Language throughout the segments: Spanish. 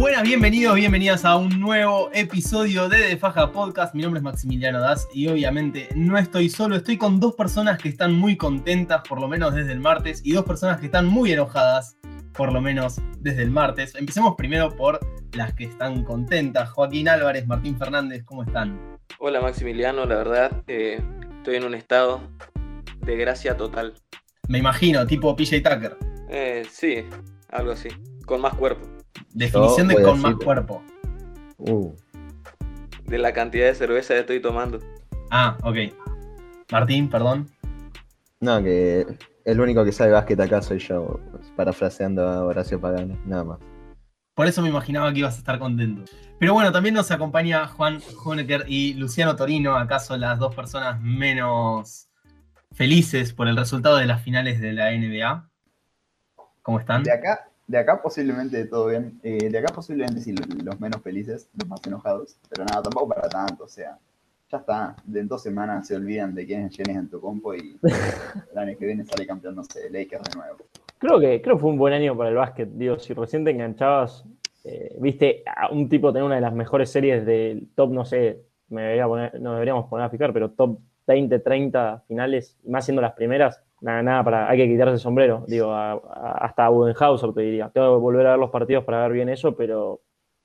Buenas, bienvenidos, bienvenidas a un nuevo episodio de De Faja Podcast. Mi nombre es Maximiliano Das y obviamente no estoy solo, estoy con dos personas que están muy contentas, por lo menos desde el martes, y dos personas que están muy enojadas, por lo menos desde el martes. Empecemos primero por las que están contentas. Joaquín Álvarez, Martín Fernández, ¿cómo están? Hola Maximiliano, la verdad eh, estoy en un estado de gracia total. Me imagino, tipo PJ Tucker. Eh, sí, algo así, con más cuerpo. Definición de con más cuerpo. Uh, De la cantidad de cerveza que estoy tomando. Ah, ok. Martín, perdón. no, que el único que sabe básquet acá soy yo, parafraseando a Horacio Pagano, nada más. Por eso me imaginaba que ibas a estar contento. Pero bueno, también nos acompaña Juan Honecker y Luciano Torino, acaso las dos personas menos felices por el resultado de las finales de la NBA. ¿Cómo están? De acá, de acá posiblemente todo bien. Eh, de acá posiblemente sí los menos felices, los más enojados. Pero nada, tampoco para tanto. O sea, ya está. De en dos semanas se olvidan de quién es en tu compo y el año que viene sale campeón, no sé, Lakers de nuevo. Creo que, creo que fue un buen año para el básquet. Digo, si recién te enganchabas, eh, viste a un tipo tener una de las mejores series del top, no sé, me debería poner, no deberíamos poner a fijar, pero top 20, 30 finales, y más siendo las primeras, nada, nada, para, hay que quitarse el sombrero. Digo, a- a- hasta a Budenhauser te diría. Tengo que volver a ver los partidos para ver bien eso, pero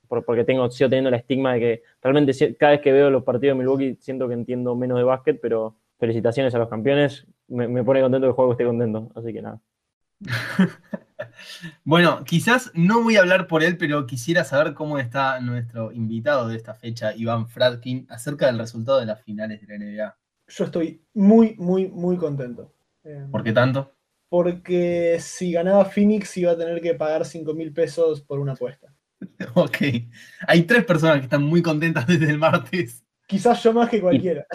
por- porque tengo, sigo teniendo el estigma de que realmente si- cada vez que veo los partidos de Milwaukee siento que entiendo menos de básquet, pero felicitaciones a los campeones. Me, me pone contento que el juego esté contento, así que nada. Bueno, quizás no voy a hablar por él, pero quisiera saber cómo está nuestro invitado de esta fecha, Iván Fradkin, acerca del resultado de las finales de la NBA. Yo estoy muy, muy, muy contento. Eh, ¿Por qué tanto? Porque si ganaba Phoenix iba a tener que pagar 5 mil pesos por una apuesta. Ok. Hay tres personas que están muy contentas desde el martes. Quizás yo más que cualquiera.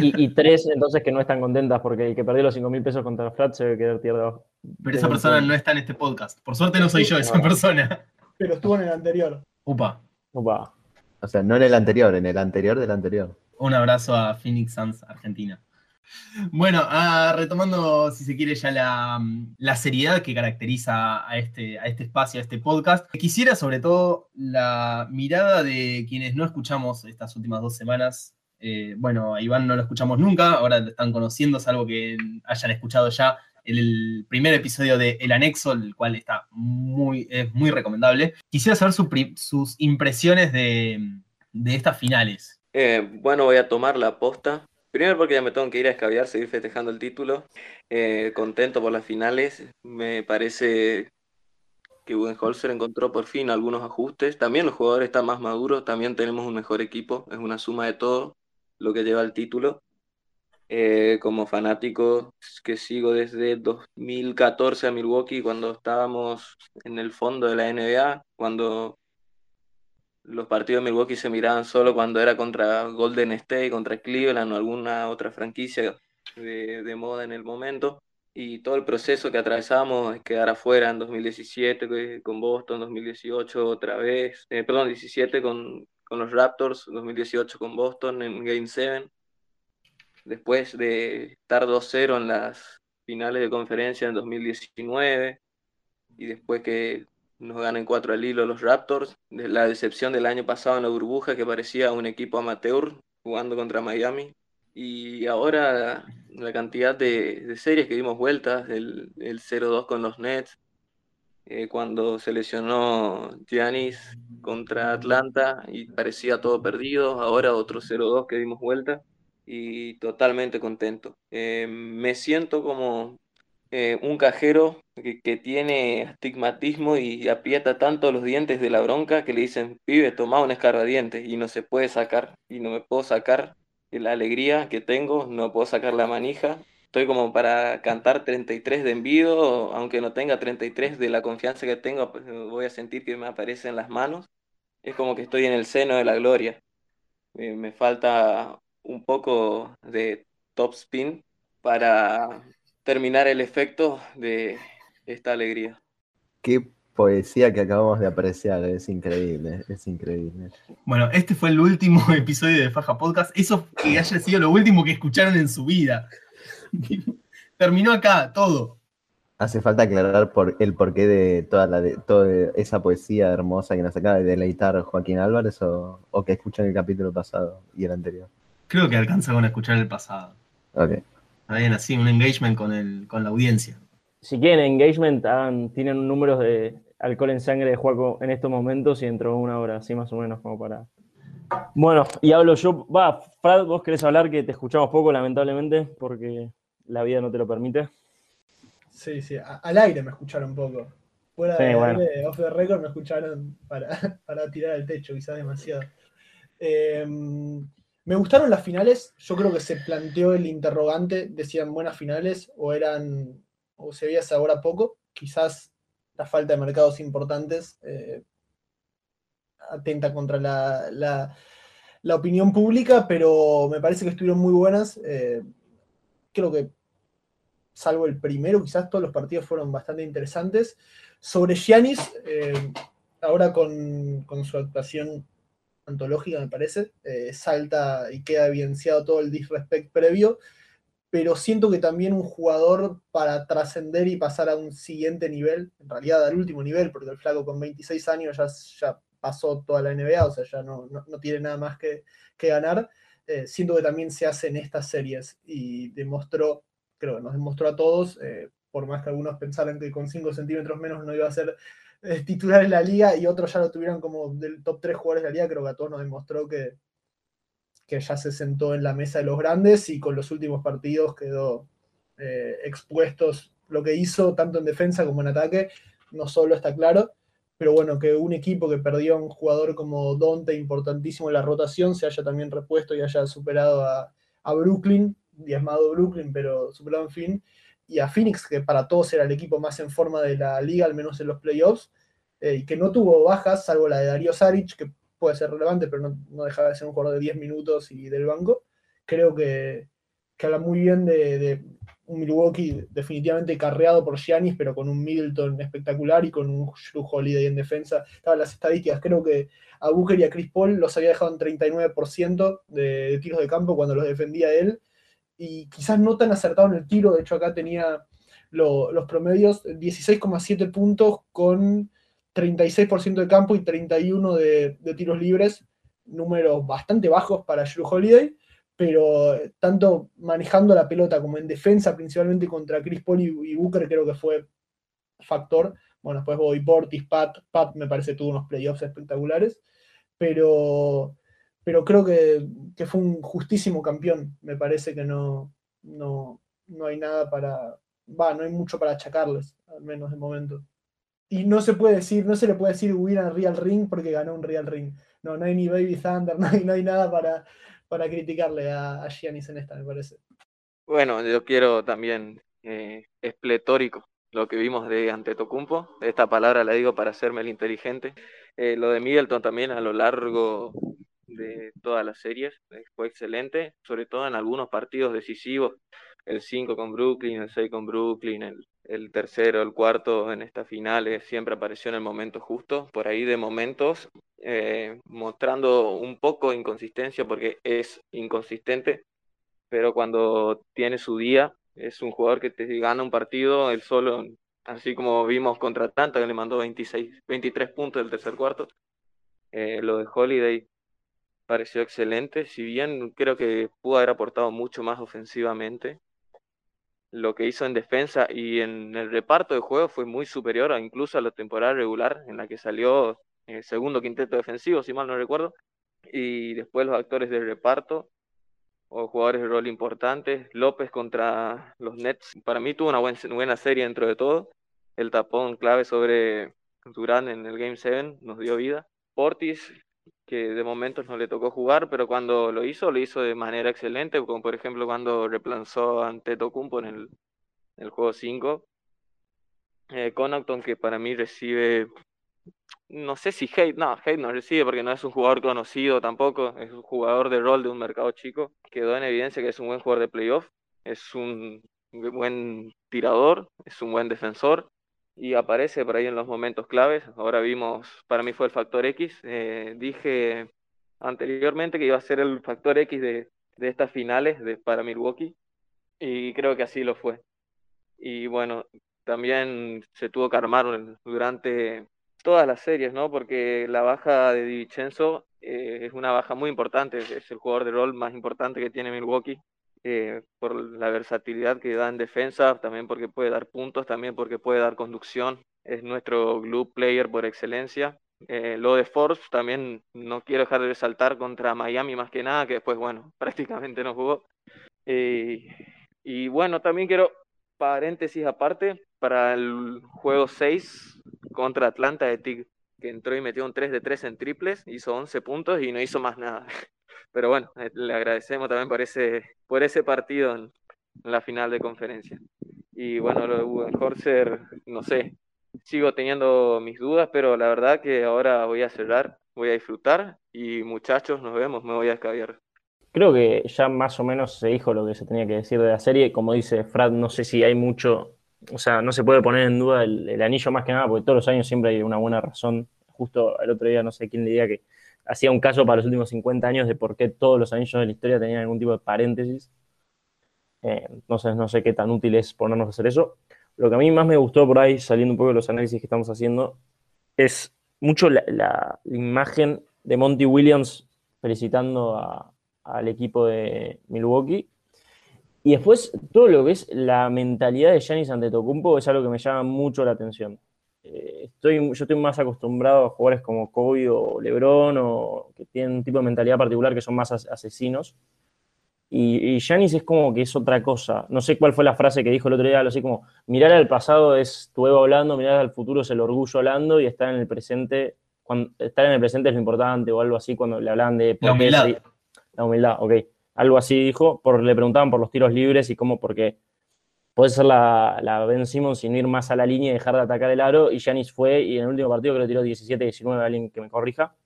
Y, y tres, entonces, que no están contentas porque el que perdió los 5 mil pesos contra Flat se debe quedar abajo. Pero esa persona no está en este podcast. Por suerte no soy yo esa persona. Pero estuvo en el anterior. Upa. Opa. O sea, no en el anterior, en el anterior del anterior. Un abrazo a Phoenix Suns Argentina. Bueno, ah, retomando, si se quiere, ya la, la seriedad que caracteriza a este, a este espacio, a este podcast, quisiera sobre todo la mirada de quienes no escuchamos estas últimas dos semanas. Eh, bueno, a Iván no lo escuchamos nunca, ahora lo están conociendo, salvo que hayan escuchado ya el, primer episodio de El Anexo, el cual está muy, es muy recomendable. Quisiera saber sus impresiones de, de estas finales. Eh, bueno, voy a tomar la posta. Primero porque ya me tengo que ir a escabiar, seguir festejando el título. Eh, contento por las finales. Me parece que Budenholzer encontró por fin algunos ajustes. También los jugadores están más maduros, también tenemos un mejor equipo. Es una suma de todo lo que lleva al título. Eh, como fanático que sigo desde 2014 a Milwaukee, cuando estábamos en el fondo de la NBA, cuando los partidos de Milwaukee se miraban solo cuando era contra Golden State, contra Cleveland o alguna otra franquicia de, de moda en el momento. Y todo el proceso que atravesamos, es quedar afuera en 2017 que- con Boston, 2018 otra vez, eh, perdón, 17 con, con los Raptors, 2018 con Boston en Game 7. Después de estar 2-0 en las finales de conferencia en 2019 y después que nos ganen 4 al hilo los Raptors, la decepción del año pasado en la burbuja que parecía un equipo amateur jugando contra Miami y ahora la cantidad de, series que dimos vueltas, el, el 0-2 con los Nets, eh, cuando se lesionó Giannis contra Atlanta y parecía todo perdido, ahora otro 0-2 que dimos vuelta y totalmente contento. Eh, me siento como eh, un cajero que, tiene astigmatismo y aprieta tanto los dientes de la bronca que le dicen, pibe, toma un escarbadiente y no se puede sacar y no me puedo sacar la alegría que tengo, no puedo sacar la manija. Estoy como para cantar 33 de envido, aunque no tenga 33 de la confianza que tengo, pues, voy a sentir que me aparecen las manos. Es como que estoy en el seno de la gloria. Me falta un poco de top spin para terminar el efecto de esta alegría. Qué poesía que acabamos de apreciar, es increíble, es increíble. Bueno, este fue el último episodio de Faja Podcast. Eso que haya sido lo último que escucharon en su vida. Terminó acá todo. Hace falta aclarar por el porqué de toda la de toda esa poesía hermosa que nos acaba de deleitar Joaquín Álvarez o, o que escuchan el capítulo pasado y el anterior. Creo que alcanza con escuchar el pasado. Ok. Está bien, así, un engagement con, el, con la audiencia. Si quieren engagement, hagan- tienen números de alcohol en sangre de Juaco en estos momentos y dentro de una hora, así más o menos, como para. Bueno, y hablo yo. Va, Fran, vos querés hablar que te escuchamos poco, lamentablemente, porque la vida no te lo permite. Sí, sí, a- al aire me escucharon un poco. Fuera Sí, de, bueno. de off the record me escucharon para, para tirar al techo, quizás demasiado. Eh, me gustaron las finales. Yo creo que se planteó el interrogante de si eran buenas finales o eran o se veía sabor a poco. Quizás la falta de mercados importantes eh, atenta contra la, la- opinión pública, pero me parece que estuvieron muy buenas. Eh, creo que salvo el primero, quizás todos los partidos fueron bastante interesantes. Sobre Giannis, eh, ahora con, con su actuación antológica, me parece, eh, salta y queda evidenciado todo el disrespect previo, pero siento que también un jugador para trascender y pasar a un siguiente nivel, en realidad al último nivel, porque el flaco con 26 años ya, ya pasó toda la NBA, o sea, ya no, no, no tiene nada más que, que ganar, eh, siento que también se hace en estas series y demostró creo que nos demostró a todos, eh, por más que algunos pensaran que con 5 centímetros menos no iba a ser eh, titular en la liga y otros ya lo tuvieron como del top 3 jugadores de la liga, creo que a todos nos demostró que, que ya se sentó en la mesa de los grandes y con los últimos partidos quedó eh, expuestos. Lo que hizo tanto en defensa como en ataque, no solo está claro, pero bueno, que un equipo que perdió a un jugador como Donte, importantísimo en la rotación, se haya también repuesto y haya superado a, a Brooklyn, diezmado Brooklyn, pero superado en fin, y a Phoenix, que para todos era el equipo más en forma de la liga, al menos en los playoffs, eh, y que no tuvo bajas, salvo la de Darío Saric, que puede ser relevante, pero no, no dejaba de ser un jugador de 10 minutos y del banco. Creo que, que habla muy bien de, de un Milwaukee definitivamente carreado por Giannis, pero con un Middleton espectacular y con un Drew Holiday en defensa. Estaban las estadísticas, creo que a Booker y a Chris Paul los había dejado en 39% de, de tiros de campo cuando los defendía él, y quizás no tan acertado en el tiro, de hecho acá tenía lo- los promedios 16,7 puntos con 36% de campo y 31 de, de tiros libres, números bastante bajos para Drew Holiday, pero eh, tanto manejando la pelota como en defensa, principalmente contra Chris Paul y, y Booker, creo que fue factor. Bueno, después Bobby Portis, Pat, Pat me parece tuvo unos playoffs espectaculares, pero, pero creo que, fue un justísimo campeón. Me parece que no, no, no hay nada para, va, no hay mucho para achacarles, al menos de momento. Y no se puede decir, no se le puede decir win a Real Ring porque ganó un Real Ring. No, no hay ni Baby Thunder, no hay, no hay nada para, para criticarle a, a Giannis en esta, me parece. Bueno, yo quiero también, eh, es pletórico lo que vimos de Antetokounmpo. Esta palabra la digo para hacerme el inteligente. Eh, lo de Middleton también a lo largo de todas las series eh, fue excelente, sobre todo en algunos partidos decisivos. El 5 con Brooklyn, el 6 con Brooklyn, el, el tercero, el cuarto en estas finales, siempre apareció en el momento justo. Por ahí de momentos eh, mostrando un poco inconsistencia porque es inconsistente, pero cuando tiene su día, es un jugador que te gana un partido él solo, así como vimos contra Atlanta, que le mandó 26, 23 puntos del tercer cuarto. Eh, lo de Holiday pareció excelente, si bien creo que pudo haber aportado mucho más ofensivamente. Lo que hizo en defensa y en el reparto de juego fue muy superior incluso a la temporada regular, en la que salió el segundo quinteto defensivo, si mal no recuerdo. Y después los actores del reparto o jugadores de rol importantes. López contra los Nets, para mí tuvo una buen, buena serie dentro de todo. El tapón clave sobre Durán en el Game 7 nos dio vida. Portis, que de momentos no le tocó jugar, pero cuando lo hizo, lo hizo de manera excelente, como por ejemplo cuando replanzó ante Tocumpo en el, el juego 5. Eh, que para mí recibe no sé si hate, no, hate no recibe porque no es un jugador conocido tampoco, es un jugador de rol de un mercado chico. Quedó en evidencia que es un buen jugador de playoff, es un buen tirador, es un buen defensor y aparece por ahí en los momentos claves. Ahora vimos, para mí fue el factor X. Eh, dije anteriormente que iba a ser el factor X de, de estas finales de, para Milwaukee y creo que así lo fue. Y bueno, también se tuvo que armar durante todas las series, ¿no? Porque la baja de Di Vincenzo eh, es una baja muy importante, es el jugador de rol más importante que tiene Milwaukee. Eh, por la versatilidad que da en defensa, también porque puede dar puntos, también porque puede dar conducción. Es nuestro glue player por excelencia. Eh, lo de Force también no quiero dejar de resaltar contra Miami más que nada, que después, bueno, prácticamente no jugó. y bueno, también quiero, paréntesis aparte, para el juego 6 contra Atlanta de TIG, que entró y metió un 3 de 3 en triples, hizo 11 puntos y no hizo más nada. Pero bueno, eh, le agradecemos también por ese, por ese partido en, la final de conferencia. Y bueno, lo de Horser, no sé, sigo teniendo mis dudas, pero la verdad que ahora voy a cerrar, voy a disfrutar y muchachos, nos vemos, me voy a escabiar. Creo que ya más o menos se dijo lo que se tenía que decir de la serie. Como dice Frad, no sé si hay mucho, o sea, no se puede poner en duda el, anillo más que nada, porque todos los años siempre hay una buena razón. Justo el otro día, no sé quién le diga que hacía un caso para los últimos 50 años de por qué todos los anillos de la historia tenían algún tipo de paréntesis. Eh, entonces no sé qué tan útil es ponernos a hacer eso. Lo que a mí más me gustó por ahí, saliendo un poco de los análisis que estamos haciendo, es mucho la, imagen de Monty Williams felicitando al equipo de Milwaukee. Y después todo lo que es la mentalidad de Giannis Antetokounmpo es algo que me llama mucho la atención. Eh, estoy, yo estoy más acostumbrado a jugadores como Kobe o LeBron, o que tienen un tipo de mentalidad particular que son más asesinos. Y, Giannis es como que es otra cosa. No sé cuál fue la frase que dijo el otro día, algo así como, mirar al pasado es tu ego hablando, mirar al futuro es el orgullo hablando y estar en el presente, cuando, estar en el presente es lo importante o algo así cuando le hablan de... La humildad. la humildad, ok. Algo así dijo, por, le preguntaban por los tiros libres y cómo, porque puede ser la, la Ben Simmons sin ir más a la línea y dejar de atacar el aro. Y Yanis fue, y en el último partido que lo tiró 17-19, alguien que me corrija,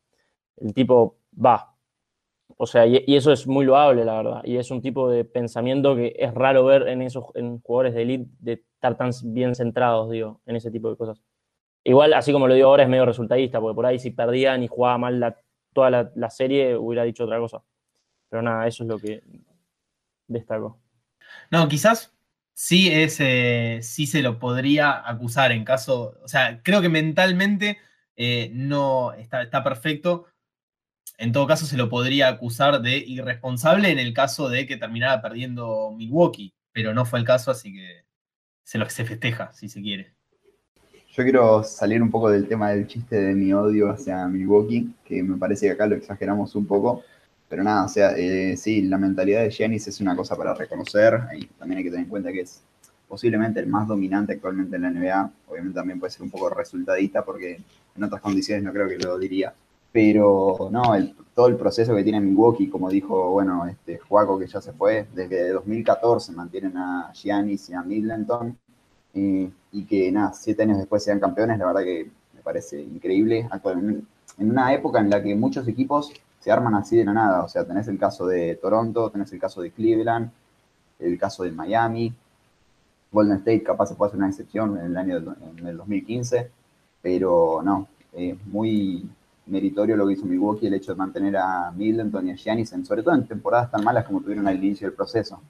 el tipo va. O sea, y, eso es muy loable, la verdad. Y es un tipo de pensamiento que es raro ver en esos en jugadores de elite de estar tan bien centrados, digo, en ese tipo de cosas. Igual, así como lo digo ahora, es medio resultadista, porque por ahí si perdían y jugaba mal la, toda la, la serie, hubiera dicho otra cosa. Pero nada, eso es lo que destaco. No, quizás sí, es, eh, sí se lo podría acusar en caso, o sea, creo que mentalmente eh, no está, perfecto. En todo caso, se lo podría acusar de irresponsable en el caso de que terminara perdiendo Milwaukee, pero no fue el caso, así que se lo se festeja, si se quiere. Yo quiero salir un poco del tema del chiste de mi odio hacia Milwaukee, que me parece que acá lo exageramos un poco. Pero nada, sea, eh, sí, la mentalidad de Giannis es una cosa para reconocer y también hay que tener en cuenta que es posiblemente el más dominante actualmente en la NBA. Obviamente también puede ser un poco resultadista porque en otras condiciones no creo que lo diría. Pero no, todo el proceso que tiene Milwaukee, como dijo, bueno, este Juaco que ya se fue, desde 2014 mantienen a Giannis y a Middleton y, y que nada, siete años después sean campeones, la verdad que me parece increíble. Actualmente, en una época en la que muchos equipos se arman así de la nada. O sea, tenés el caso de Toronto, tenés el caso de Cleveland, el caso de Miami. Golden State capaz se puede hacer una excepción en el año en el 2015, pero no, es muy meritorio lo que hizo Milwaukee, el hecho de mantener a Middleton y a Giannis, sobre todo en temporadas tan malas como tuvieron al inicio del proceso.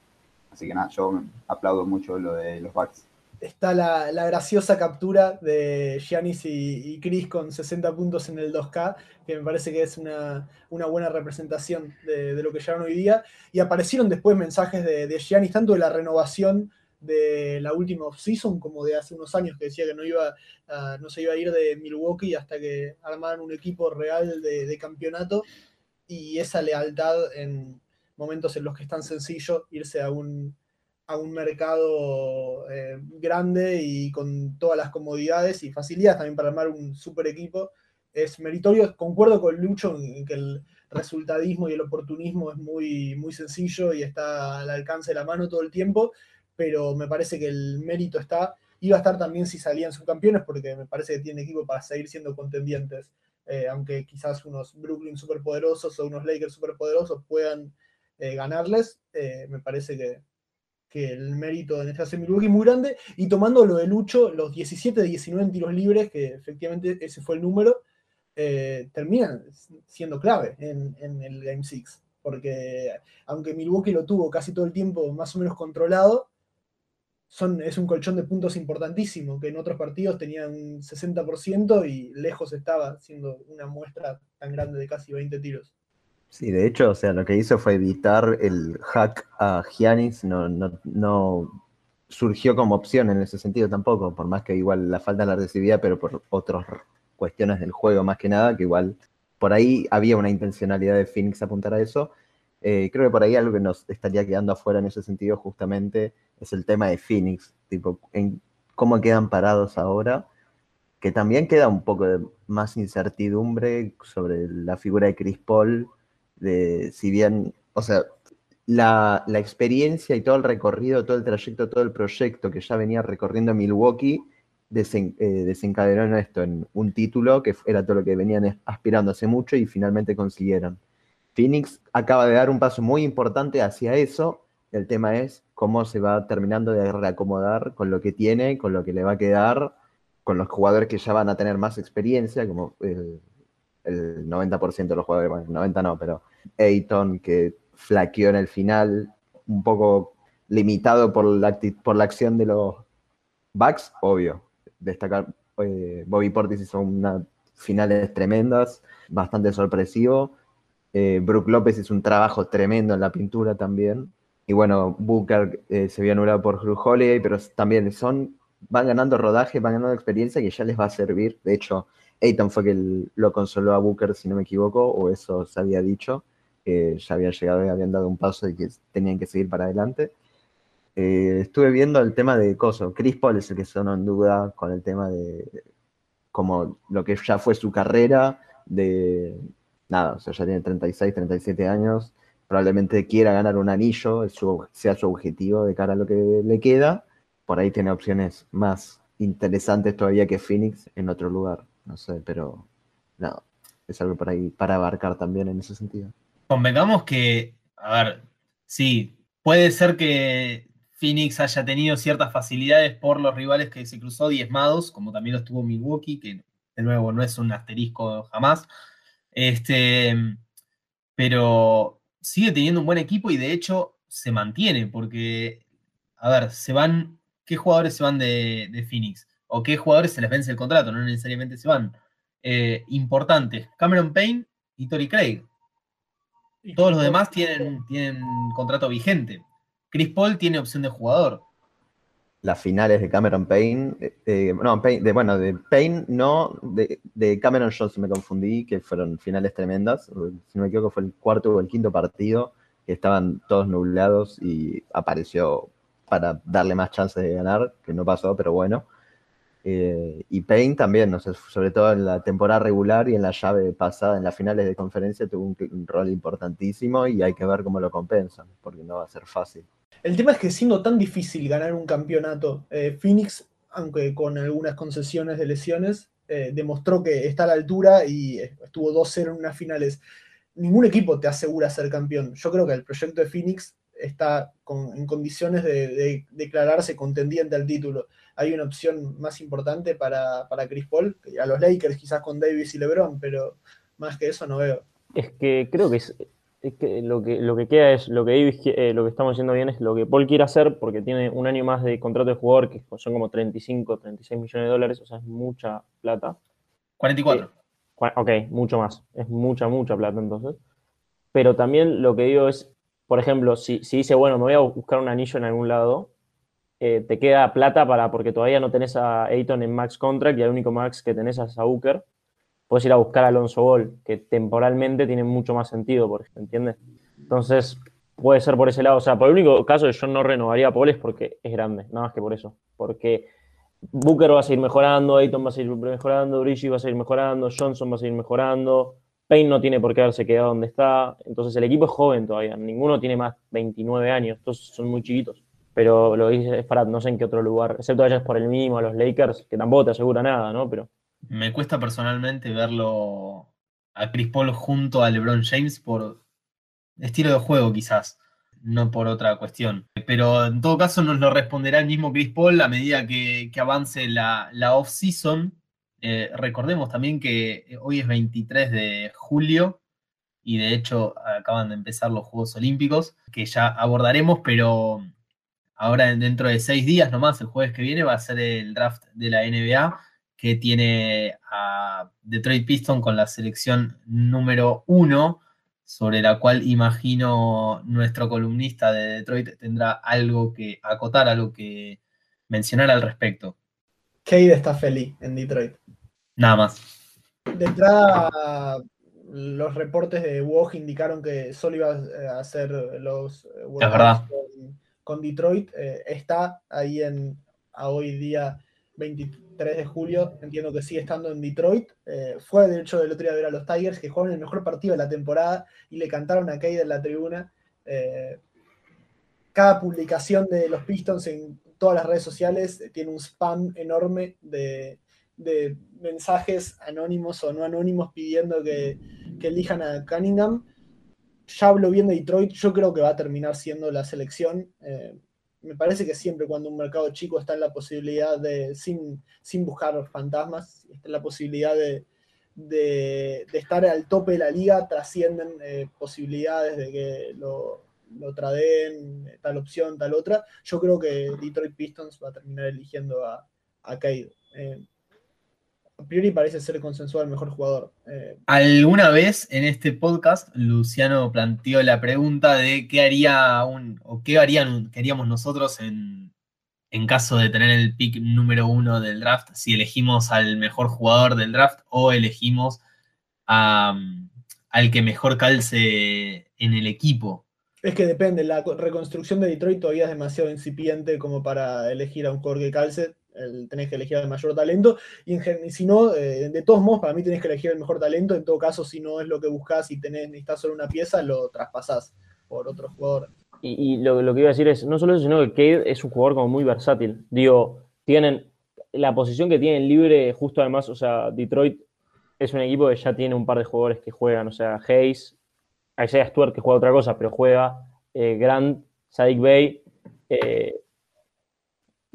Así que nada, yo aplaudo mucho lo de los Bucks está la, graciosa captura de Giannis y, Chris con 60 puntos en el 2K, que me parece que es una, buena representación de, lo que llevan hoy día. Y aparecieron después mensajes de, de Giannis, tanto de la renovación de la última offseason como de hace unos años, que decía que no, iba no se iba a ir de Milwaukee hasta que armaran un equipo real de, de campeonato. Y esa lealtad en momentos en los que es tan sencillo irse a un a un mercado eh, grande y con todas las comodidades y facilidades también para armar un super equipo. Es meritorio, concuerdo con Lucho en que el resultadismo y el oportunismo es muy, muy sencillo y está al alcance de la mano todo el tiempo, pero me parece que el mérito está, iba a estar también si salían subcampeones, porque me parece que tiene equipo para seguir siendo contendientes, eh, aunque quizás unos Brooklyn superpoderosos o unos Lakers superpoderosos puedan eh, ganarles, me parece que, que el mérito en esta Milwaukee muy grande, y tomando lo de Lucho, los 17 de 19 tiros libres, que efectivamente ese fue el número, eh, terminan siendo clave en, el Game 6, porque aunque Milwaukee lo tuvo casi todo el tiempo más o menos controlado, son, es un colchón de puntos importantísimo, que en otros partidos tenían un 60% y lejos estaba, siendo una muestra tan grande de casi 20 tiros. Sí, de hecho, o sea, lo que hizo fue evitar el hack a Giannis, no, no, no surgió como opción en ese sentido tampoco, por más que igual la falta la recibía, pero por otras cuestiones del juego más que nada, que igual por ahí había una intencionalidad de Phoenix apuntar a eso. Eh, creo que por ahí algo que nos estaría quedando afuera en ese sentido justamente es el tema de Phoenix, tipo, en cómo quedan parados ahora, que también queda un poco de más incertidumbre sobre la figura de Chris Paul, de si bien, o sea, la, experiencia y todo el recorrido, todo el trayecto, todo el proyecto que ya venía recorriendo Milwaukee desen, eh, desencadenó en esto, en un título que era todo lo que venían aspirando hace mucho y finalmente consiguieron. Phoenix acaba de dar un paso muy importante hacia eso. El tema es cómo se va terminando de reacomodar con lo que tiene, con lo que le va a quedar, con los jugadores que ya van a tener más experiencia, como el, el 90% de los jugadores, bueno, 90 no, pero Ayton, que flaqueó en el final, un poco limitado por la, por la acción de los backs, obvio. Destacar, eh, Bobby Portis hizo unas finales tremendas, bastante sorpresivo. Eh, Brook López hizo un trabajo tremendo en la pintura también. Y bueno, Booker eh, se vio anulado por Drew Holiday, pero también son, van ganando rodaje, van ganando experiencia que ya les va a servir. De hecho, Ayton fue que lo consoló a Booker, si no me equivoco, o eso se había dicho que ya había llegado y habían dado un paso y que tenían que seguir para adelante. Eh, estuve viendo el tema de Coso. Chris Paul es el que sonó en duda con el tema de como lo que ya fue su carrera, de nada, o sea, ya tiene 36, 37 años, probablemente quiera ganar un anillo, sea su objetivo de cara a lo que le queda. Por ahí tiene opciones más interesantes todavía que Phoenix en otro lugar, no sé, pero no, es algo por ahí para abarcar también en ese sentido convengamos que, a ver, sí, puede ser que Phoenix haya tenido ciertas facilidades por los rivales que se cruzó diezmados, como también lo tuvo Milwaukee, que de nuevo no es un asterisco jamás. Este, pero sigue teniendo un buen equipo y de hecho se mantiene, porque, a ver, se van, ¿qué jugadores se van de, Phoenix? ¿O qué jugadores se les vence el contrato? No necesariamente se van. Eh, importantes, Cameron Payne y Tori Craig. Todos los demás tienen, tienen contrato vigente. Chris Paul tiene opción de jugador. Las finales de Cameron Payne, eh, eh, no, de, bueno, de Payne no, de, Cameron Jones me confundí, que fueron finales tremendas. Si no me equivoco, fue el cuarto o el quinto partido, que estaban todos nublados y apareció para darle más chances de ganar, que no pasó, pero bueno. Eh, y Payne también, sobre todo en la temporada regular y en la llave pasada, en las finales de conferencia, tuvo un, rol importantísimo y hay que ver cómo lo compensan, porque no va a ser fácil. El tema es que siendo tan difícil ganar un campeonato, eh, Phoenix, aunque con algunas concesiones de lesiones, eh, demostró que está a la altura y estuvo 2-0 en unas finales. Ningún equipo te asegura ser campeón. Yo creo que el proyecto de Phoenix está en condiciones de, declararse contendiente al título. Hay una opción más importante para, para Chris Paul, a los Lakers quizás con Davis y LeBron, pero más que eso no veo. Es que creo que, es, que, lo, que lo que queda es lo que Davis, eh, lo que estamos diciendo bien es lo que Paul quiere hacer porque tiene un año más de contrato de jugador que son como 35, 36 millones de dólares, o sea, es mucha plata. 44. Eh, ok, mucho más. Es mucha, mucha plata entonces. Pero también lo que digo es, por ejemplo, si, si dice, bueno, me voy a buscar un anillo en algún lado, eh, te queda plata para, porque todavía no tenés a Ayton en max contract y el único max que tenés es a Booker, puedes ir a buscar a Alonso Ball, que temporalmente tiene mucho más sentido, por ¿entiendes? Entonces, puede ser por ese lado. O sea, por el único caso que yo no renovaría a Paul es porque es grande, nada más que por eso. Porque Booker va a seguir mejorando, Ayton va a seguir mejorando, Bridgie va a seguir mejorando, Johnson va a seguir mejorando, Payne no tiene por qué haberse quedado donde está. Entonces el equipo es joven todavía. Ninguno tiene más 29 años. Todos son muy chiquitos. Pero lo dice para no sé en qué otro lugar. Excepto vayas por el mínimo a los Lakers, que tampoco te asegura nada, ¿no? Pero. Me cuesta personalmente verlo a Chris Paul junto a LeBron James por estilo de juego, quizás. No por otra cuestión. Pero en todo caso nos lo responderá el mismo Chris Paul a medida que, avance la, la off-season eh, recordemos también que eh, hoy es 23 de julio y de hecho acaban de empezar los Juegos Olímpicos, que ya abordaremos, pero ahora dentro de seis días nomás, el jueves que viene, va a ser el draft de la NBA que tiene a Detroit Piston con la selección número uno, sobre la cual imagino nuestro columnista de Detroit tendrá algo que acotar, algo que mencionar al respecto. Cade está feliz en Detroit. Nada más. De entrada, los reportes de WOG indicaron que solo iba a hacer los verdad. Con, Detroit. Eh, está ahí en a hoy día 23 de julio, entiendo que sigue estando en Detroit. Eh, fue de hecho del otro día a ver a los Tigers que jugaron el mejor partido de la temporada y le cantaron a Cade en la tribuna. Eh, cada publicación de los Pistons en todas las redes sociales tiene un spam enorme de, de mensajes anónimos o no anónimos pidiendo que, que elijan a Cunningham. Ya hablo bien de Detroit, yo creo que va a terminar siendo la selección. Eh, me parece que siempre cuando un mercado chico está en la posibilidad de, sin, sin buscar fantasmas, está en la posibilidad de, de, estar al tope de la liga, trascienden eh, posibilidades de que lo, lo traden, tal opción, tal otra. Yo creo que Detroit Pistons va a terminar eligiendo a, a Cade. Eh, a priori parece ser consensuado el mejor jugador. Eh, Alguna vez en este podcast, Luciano planteó la pregunta de qué haría un, o qué harían, qué haríamos nosotros en, en caso de tener el pick número uno del draft, si elegimos al mejor jugador del draft o elegimos a, al que mejor calce en el equipo. es que depende, la co- reconstrucción de Detroit todavía es demasiado incipiente como para elegir a un jugador que calce. El- tenés que elegir al mayor talento. Y en si no, eh, de todos modos, para mí tenés que elegir el mejor talento. En todo caso, si no es lo que buscas y tenés, necesitas solo una pieza, lo traspasás por otro jugador. Y, lo, que iba a decir es, no solo eso, sino que Cade es un jugador como muy versátil. Digo, tienen la posición que tienen libre, justo además, o sea, Detroit es un equipo que ya tiene un par de jugadores que juegan, o sea, Hayes, Isaiah Stewart que juega otra cosa, pero juega, eh, Grant, Sadik Bey, eh,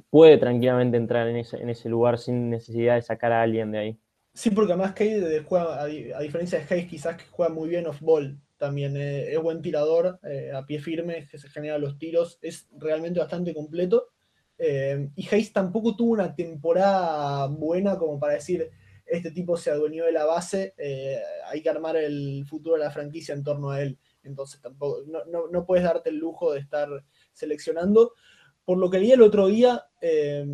puede tranquilamente entrar en ese, en ese lugar sin necesidad de sacar a alguien de ahí. Sí, porque además Cade juega, a, di- a diferencia de Hayes, quizás que juega muy bien off-ball también. eh, es buen tirador, eh, a pie firme, que se genera los tiros, es realmente bastante completo. Eh, y Hayes tampoco tuvo una temporada buena como para decir, este tipo se adueñó de la base, hay que armar el futuro de la franquicia en torno a él. Entonces tampoco, no, no- no puedes darte el lujo de estar seleccionando. Por lo que leí el otro día, eh,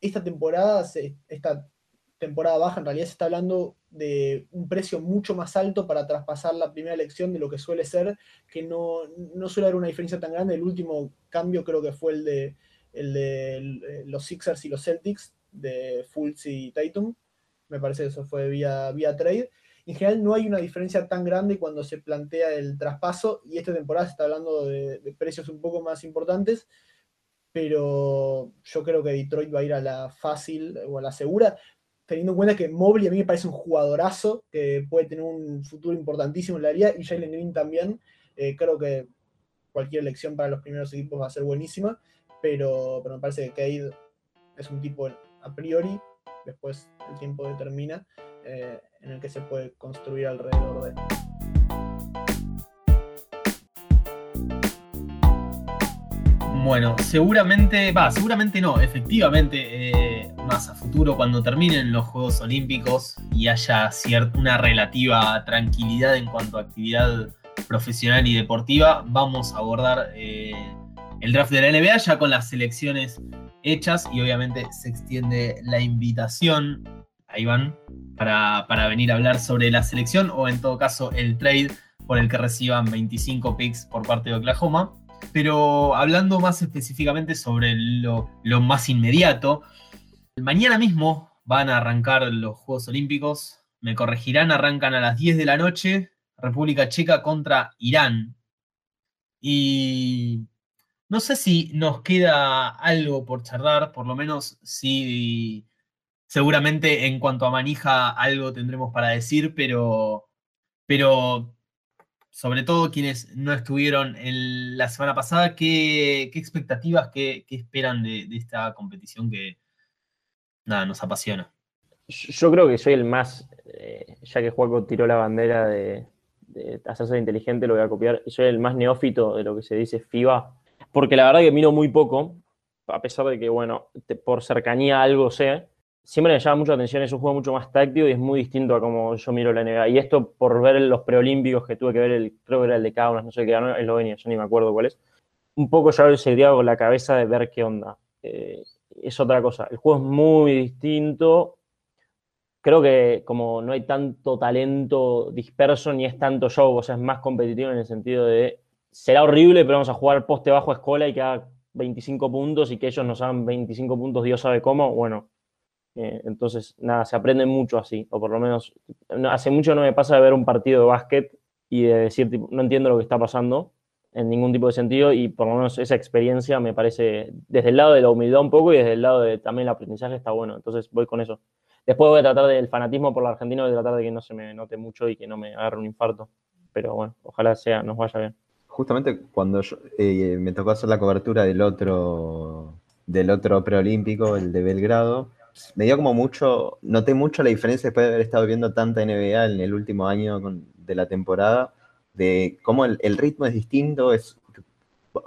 esta temporada, se- esta temporada baja, en realidad se está hablando de un precio mucho más alto para traspasar la primera elección de lo que suele ser, que no, no suele haber una diferencia tan grande. El último cambio creo que fue el de, el de el- los Sixers y los Celtics, de Fultz y Tatum. Me parece que eso fue vía, vía trade. En general no hay una diferencia tan grande cuando se plantea el traspaso y esta temporada se está hablando de, de precios un poco más importantes, pero yo creo que Detroit va a ir a la fácil o a la segura teniendo en cuenta que Mobley a mí me parece un jugadorazo que puede tener un futuro importantísimo en la liga y Jalen Green también. Eh, creo que cualquier elección para los primeros equipos va a ser buenísima, pero, me parece que Cade es un tipo a priori, después el tiempo determina, eh, en el que se puede construir alrededor de él. Bueno, seguramente, va, seguramente no, efectivamente, eh, más a futuro, cuando terminen los Juegos Olímpicos y haya cierta, una relativa tranquilidad en cuanto a actividad profesional y deportiva, vamos a abordar eh, el draft de la NBA ya con las selecciones hechas y obviamente se extiende la invitación a Iván para, para venir a hablar sobre la selección o en todo caso el trade por el que reciban 25 picks por parte de Oklahoma. Pero hablando más específicamente sobre lo, más inmediato, mañana mismo van a arrancar los Juegos Olímpicos. Me corregirán, arrancan a las 10 de la noche. República Checa contra Irán. Y no sé si nos queda algo por charlar, por lo menos si seguramente en cuanto a manija algo tendremos para decir, pero, pero sobre todo quienes no estuvieron la semana pasada, ¿qué, qué expectativas, qué, qué esperan de, de, esta competición que nada, nos apasiona? Yo creo que soy el más, eh, ya que Juaco tiró la bandera de, de, hacerse inteligente, lo voy a copiar, soy el más neófito de lo que se dice FIBA. porque la verdad que miro muy poco, a pesar de que, bueno, por cercanía algo sé, siempre me llama mucho la atención, es un juego mucho más táctico y es muy distinto a como yo miro la NBA. Y esto por ver los preolímpicos que tuve que ver, el, creo que era el de Kaunas, no sé qué ganó Eslovenia, yo ni me acuerdo cuál es. Un poco ya se dio con la cabeza de ver qué onda. Eh, es otra cosa. El juego es muy distinto. Creo que como no hay tanto talento disperso ni es tanto show, o sea, es más competitivo en el sentido de será horrible, pero vamos a jugar poste bajo a escuela y que haga 25 puntos y que ellos nos hagan 25 puntos, Dios sabe cómo. Bueno, eh, entonces, nada, se aprende mucho así, o por lo menos, no- hace mucho no me pasa de ver un partido de básquet y de decir, no entiendo lo que está pasando en ningún tipo de sentido y por lo menos esa experiencia me parece, desde el lado de la humildad un poco y desde el lado de también el aprendizaje está bueno, entonces voy con eso. Después voy a tratar del fanatismo por la Argentina, voy a tratar de que no se me note mucho y que no me agarre un infarto, pero bueno, ojalá sea, nos vaya bien. Justamente cuando eh, me tocó hacer la cobertura del otro, del otro preolímpico, el de Belgrado, me dio como mucho, noté mucho la diferencia después de haber estado viendo tanta NBA en el último año de la temporada, de cómo el, el ritmo es distinto, es,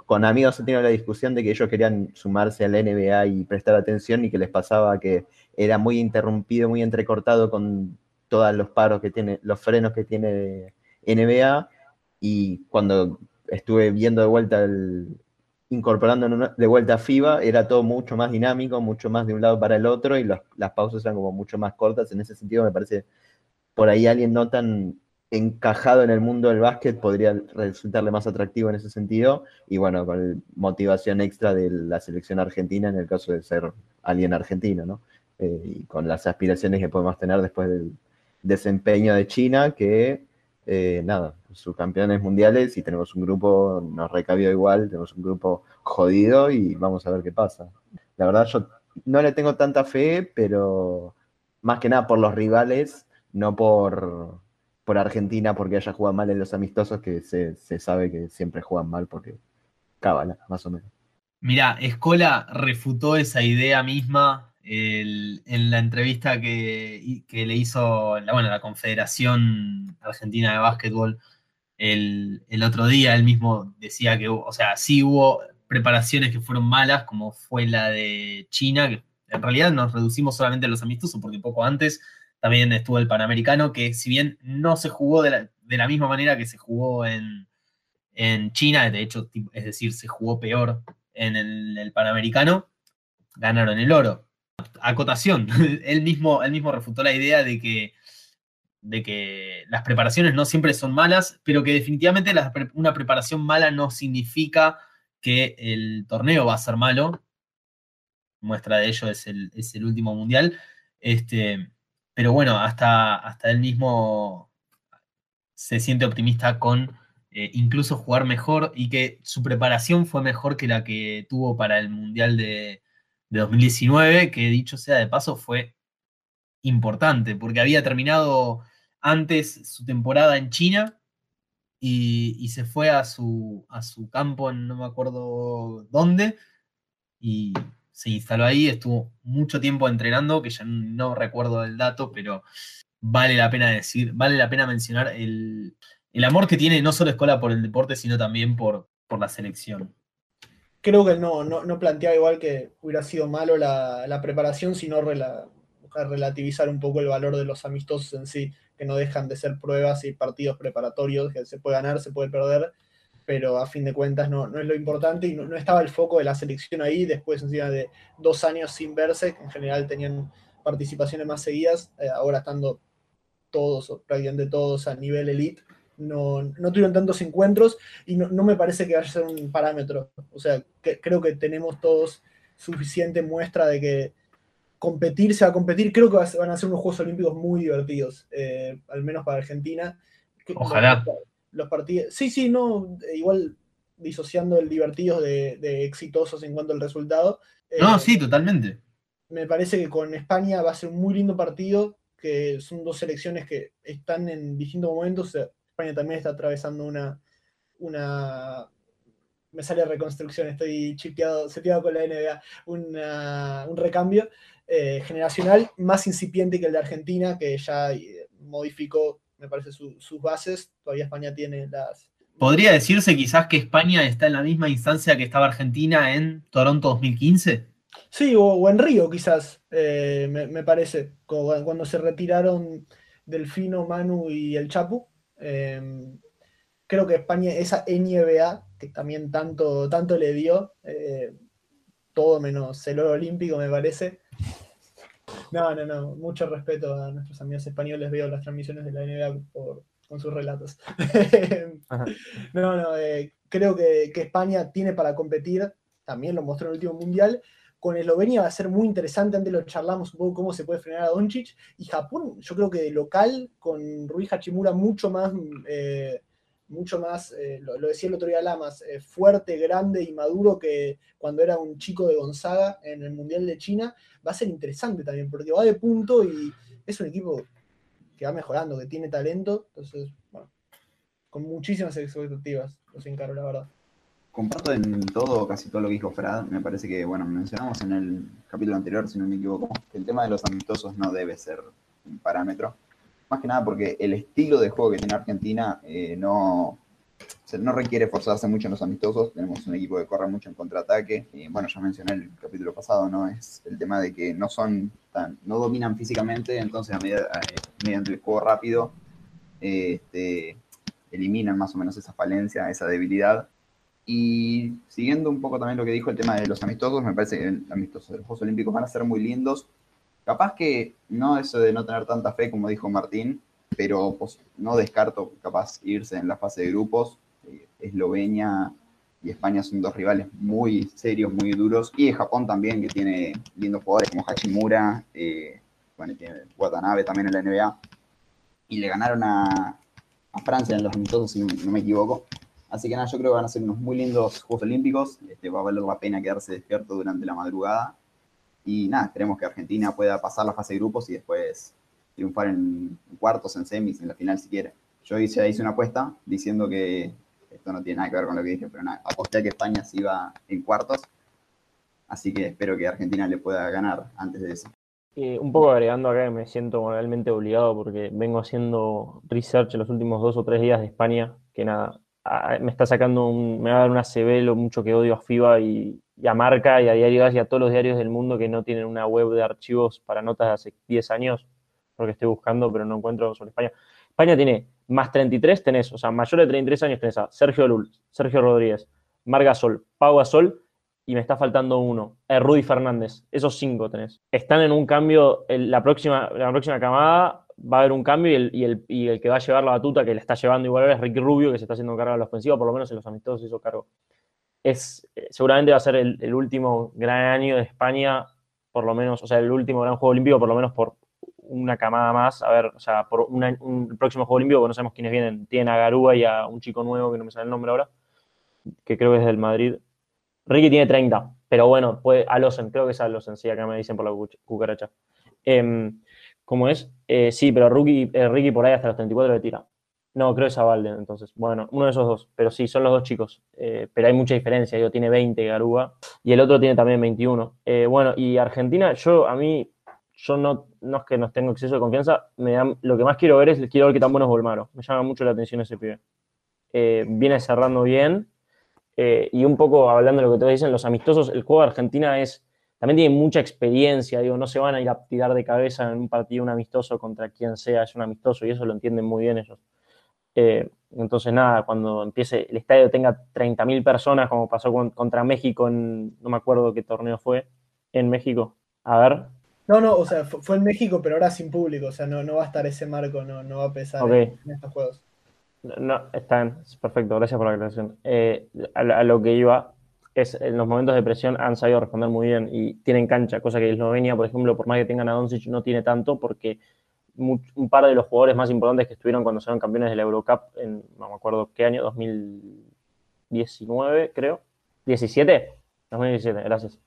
con amigos he tenido la discusión de que ellos querían sumarse a la NBA y prestar atención y que les pasaba que era muy interrumpido, muy entrecortado con todos los paros que tiene, los frenos que tiene NBA y cuando estuve viendo de vuelta el, incorporando de vuelta a FIBA, era todo mucho más dinámico, mucho más de un lado para el otro y las pausas eran como mucho más cortas. En ese sentido me parece por ahí alguien no tan encajado en el mundo del básquet podría resultarle más atractivo en ese sentido y bueno, con motivación extra de la selección argentina en el caso de ser alguien argentino, ¿no? Eh, y con las aspiraciones que podemos tener después del desempeño de China, que eh, nada, subcampeones mundiales y tenemos un grupo, nos recabió igual, tenemos un grupo jodido y vamos a ver qué pasa. La verdad yo no le tengo tanta fe, pero más que nada por los rivales, no por, por Argentina porque haya jugado mal en los amistosos, que se, se sabe que siempre juegan mal porque cábala, más o menos. Mira, Escola refutó esa idea misma el- en la entrevista que, que le hizo la, bueno, la Confederación Argentina de Básquetbol el, el otro día. Él mismo decía que, o sea, sí hubo preparaciones que fueron malas, como fue la de China, que en realidad nos reducimos solamente a los amistosos, porque poco antes también estuvo el Panamericano, que si bien no se jugó de la, de la misma manera que se jugó en, en China, de hecho, es decir, se jugó peor en el, el Panamericano, ganaron el oro. Acotación, él mismo, él mismo refutó la idea de que, de que las preparaciones no siempre son malas, pero que definitivamente una preparación mala no significa que el torneo va a ser malo. Muestra de ello es el, es el último mundial. Este, pero bueno, hasta, hasta él mismo se siente optimista con eh, incluso jugar mejor y que su preparación fue mejor que la que tuvo para el Mundial de, de 2019, que dicho sea de paso fue importante, porque había terminado antes su temporada en China y, se fue a su, a su campo en no me acuerdo dónde y se instaló ahí, estuvo mucho tiempo entrenando, que ya no recuerdo el dato, pero vale la pena decir, vale la pena mencionar el, el amor que tiene no solo Escola por el deporte, sino también por, por la selección. Creo que no, no, no planteaba igual que hubiera sido malo la, la preparación, sino rela- relativizar un poco el valor de los amistosos en sí, que no dejan de ser pruebas y partidos preparatorios, que se puede ganar, se puede perder, pero a fin de cuentas no, no es lo importante y no, no estaba el foco de la selección ahí, después encima de dos años sin verse, que en general tenían participaciones más seguidas, eh, ahora estando todos, o prácticamente todos a nivel elite, no, no tuvieron tantos encuentros y no, no me parece que vaya a ser un parámetro. O sea, creo que tenemos todos suficiente muestra de que competir se va a competir. Creo que van a ser unos Juegos Olímpicos muy divertidos, eh, al menos para Argentina. Ojalá. Los, los partidos. Sí, sí, no, igual disociando el divertidos de, de exitosos en cuanto al resultado. No, Eh, sí, totalmente. me parece que con España va a ser un muy lindo partido, que son dos selecciones que están en distintos momentos. España también está atravesando una, una me sale reconstrucción, estoy chipeado, seteado con la NBA, una- un recambio eh, generacional más incipiente que el de Argentina, que ya eh, modificó, me parece, su- sus bases. Todavía España tiene las, ¿Podría decirse quizás que España está en la misma instancia que estaba Argentina en Toronto 2015? Sí, o, o en Río quizás, eh, me, me parece, cu- cuando se retiraron Delfino, Manu y el Chapu. eh, creo que España, esa NBA que también tanto, tanto le dio, eh, todo menos el oro olímpico me parece. No, no, no, mucho respeto a nuestros amigos españoles, veo las transmisiones de la NBA por- con sus relatos. No, no, eh, creo que, que España tiene para competir, también lo mostró en el último mundial. Con Eslovenia va a ser muy interesante, antes lo charlamos un poco cómo se puede frenar a Doncic. Y Japón, yo creo que de local, con Rui Hachimura mucho más, eh, mucho más, eh, lo, decía el otro día Lamas, eh, fuerte, grande y maduro que cuando era un chico de Gonzaga en el Mundial de China, va a ser interesante también, porque va de punto y es un equipo que va mejorando, que tiene talento. Entonces, bueno, con muchísimas expectativas los encaro, la verdad. Comparto en todo, casi todo lo que dijo Frad. Me parece que, bueno, mencionamos en el capítulo anterior, si no me equivoco, que el tema de los amistosos no debe ser un parámetro. Más que nada porque el estilo de juego que tiene Argentina eh, no, no requiere forzarse mucho en los amistosos. Tenemos un equipo que corre mucho en contraataque. Y bueno, ya mencioné el capítulo pasado, ¿no? Es el tema de que no son tan, no dominan físicamente, entonces a medida- mediante el juego rápido, este, eliminan más o menos esa falencia, esa debilidad. Y siguiendo un poco también lo que dijo el tema de los amistosos, me parece que los amistosos de los Juegos Olímpicos van a ser muy lindos. Capaz que no eso de no tener tanta fe, como dijo Martín, pero pues, no descarto capaz irse en la fase de grupos. Eh, Eslovenia y España son dos rivales muy serios, muy duros. Y Japón también, que tiene lindos jugadores como Hachimura, eh, bueno, tiene Watanabe también en la NBA. Y le ganaron a, Francia en los amistosos, si no me equivoco. Así que nada, yo creo que van a ser unos muy lindos Juegos Olímpicos. Este, va a valer la pena quedarse despierto durante la madrugada. Y nada, esperemos que Argentina pueda pasar la fase de grupos y después triunfar en cuartos, en semis, en la final si quiere. Yo hice, hice una apuesta diciendo que esto no tiene nada que ver con lo que dije, pero nada, aposté a que España se iba en cuartos. Así que espero que Argentina le pueda ganar antes de eso. Eh, un poco agregando acá que me siento moralmente obligado porque vengo haciendo research los últimos dos o tres días de España, que nada, me está sacando un, me va a dar una CB lo mucho que odio a FIBA y, y a Marca y a Diario Gas y a todos los diarios del mundo que no tienen una web de archivos para notas de hace 10 años, porque estoy buscando, pero no encuentro sobre España. España tiene más 33, tenés, o sea, mayor de 33 años tenés a Sergio Lul, Sergio Rodríguez, Marga Sol, Pau Gasol y me está faltando uno, eh, Rudy Fernández. Esos cinco tenés. Están en un cambio, el- la, próxima, la próxima camada va a haber un cambio y el, y, el, y el que va a llevar la batuta, que le está llevando igual es Ricky Rubio, que se está haciendo cargo de la ofensiva, por lo menos en los amistosos hizo cargo. Es, seguramente va a ser el, último gran año de España, por lo menos, o sea, el último gran juego olímpico, por lo menos por una camada más. A ver, o sea, por un próximo juego olímpico, no sabemos quiénes vienen. Tienen a Garúa y a un chico nuevo que no me sale el nombre ahora, que creo que es del Madrid. Ricky tiene 30, pero bueno, puede, Alosen, creo que es Alosen, sí, acá me dicen por la cucaracha. Em, ¿Cómo es? Eh, sí, pero Ricky, eh, Ricky por ahí hasta los 34 le tira. No, creo que es a entonces. Bueno, uno de esos dos, pero sí, son los dos chicos. Eh, pero hay mucha diferencia, yo tiene 20 Garúa y el otro tiene también 21. Eh, bueno, y Argentina, yo a mí, yo no, no es que no tengo exceso de confianza, me dan- lo que más quiero ver es, quiero ver qué tan bueno es Volmaro. Me llama mucho la atención ese pibe. Eh, viene cerrando bien, y un poco hablando de lo que te dicen, los amistosos, el juego de Argentina es, también tiene mucha experiencia, digo, no se van a ir a tirar de cabeza en un partido un amistoso contra quien sea, es un amistoso y eso lo entienden muy bien ellos. Eh, entonces, nada, cuando empiece el estadio tenga 30.000 personas, como pasó con- contra México en, no me acuerdo qué torneo fue, en México. A ver, No, no, o sea, fu- fue en México, pero ahora sin público, o sea, no, no va a estar ese marco, no, no va a pesar en, en estos juegos. No, está bien, perfecto, gracias por la aclaración. Eh, a, a lo que iba es en los momentos de presión han sabido responder muy bien y tienen cancha, cosa que Eslovenia, por ejemplo, por más que tengan a Doncic, no tiene tanto porque un par de los jugadores más importantes que estuvieron cuando fueron campeones de la Eurocup en, no me acuerdo qué año, 2019, creo. ¿17? 2017, gracias.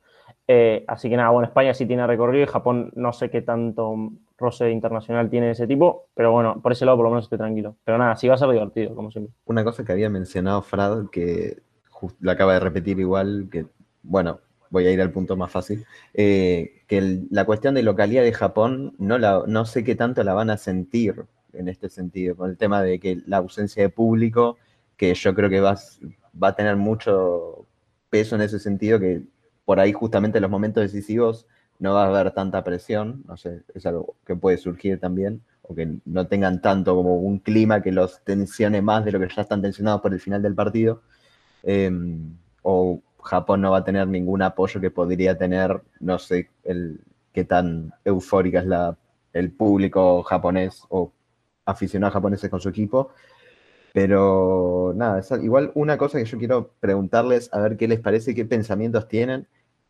Eh, así que nada, bueno, España sí tiene recorrido y Japón no sé qué tanto roce internacional tiene ese tipo, pero bueno, por ese lado por lo menos estoy tranquilo. Pero nada, sí va a ser divertido, como siempre. Una cosa que había mencionado Frad, que lo acaba de repetir igual, que bueno, voy a ir al punto más fácil, eh, que el- la cuestión de localidad de Japón no, la, no sé qué tanto la van a sentir en este sentido, con el tema de que la ausencia de público que yo creo que va, va a tener mucho peso en ese sentido, que por ahí justamente en los momentos decisivos no va a haber tanta presión, no sé, es algo que puede surgir también, o que no tengan tanto como un clima que los tensione más de lo que ya están tensionados por el final del partido, em, o Japón no va a tener ningún apoyo que podría tener, no sé, el, qué tan eufórica es la, el público japonés o aficionados japoneses con su equipo. Pero nada, igual una cosa que yo quiero preguntarles, a ver qué les parece, qué pensamientos tienen.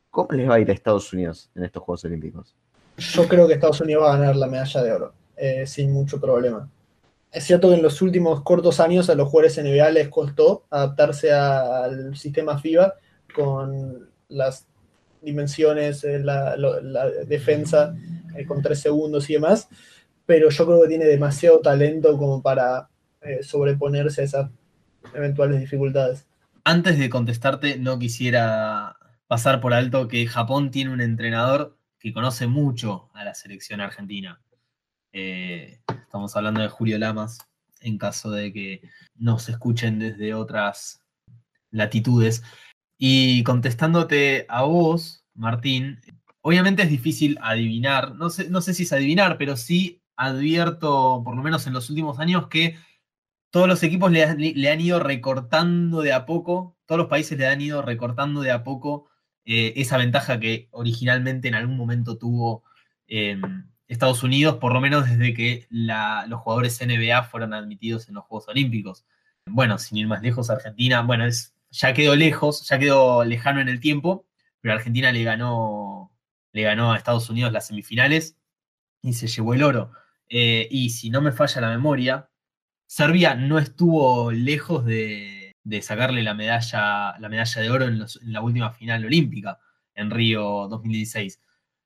¿Cómo les va a ir a Estados Unidos en estos Juegos Olímpicos? Yo creo que Estados Unidos va a ganar la medalla de oro, eh, sin mucho problema. Es cierto que en los últimos cortos años a los jugadores NBA les costó adaptarse al sistema FIBA con las dimensiones, eh, la, defensa eh, con tres segundos y demás, pero yo creo que tiene demasiado talento como para eh, sobreponerse a esas eventuales dificultades. Antes de contestarte, no quisiera pasar por alto que Japón tiene un entrenador que conoce mucho a la selección argentina. estamos hablando de Julio Lamas, en caso de que nos escuchen desde otras latitudes. Y contestándote a vos, Martín, obviamente es difícil adivinar, no sé, no sé si es adivinar, pero sí advierto, por lo menos en los últimos años, que todos los equipos le, han ido recortando de a poco, todos los países le han ido recortando de a poco eh, esa ventaja que originalmente en algún momento tuvo em, Estados Unidos, por lo menos desde que los jugadores NBA fueron admitidos en los Juegos Olímpicos. Bueno, sin ir más lejos, Argentina, bueno, es ya quedó lejos, ya quedó lejano en el tiempo, pero Argentina le ganó, le ganó a Estados Unidos las semifinales y se llevó el oro. Eh, y si no me falla la memoria, Serbia no estuvo lejos de, sacarle la medalla, la medalla de oro en, la última final olímpica en Río 2016.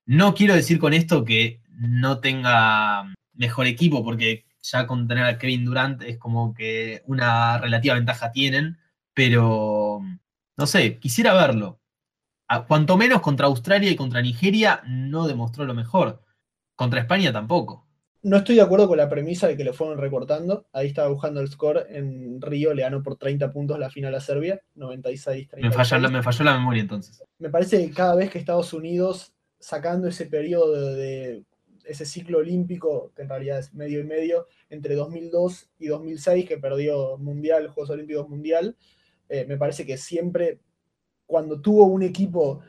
No quiero decir con esto que no tenga mejor equipo, porque ya con tener a Kevin Durant es como que una relativa ventaja tienen, pero no sé, quisiera verlo. A, cuanto menos contra Australia y contra Nigeria no demostró lo mejor. Contra España tampoco. No estoy de acuerdo con la premisa de que le fueron recortando. Ahí estaba buscando el score. En Río le ganó por 30 puntos la final a Serbia, 96-36. Me, falló, me falló la memoria entonces. Me parece que cada vez que Estados Unidos, sacando ese periodo de ese ciclo olímpico, que en realidad es medio y medio, entre 2002 y 2006, que perdió Mundial, Juegos Olímpicos Mundial, eh, me parece que siempre, cuando tuvo un equipo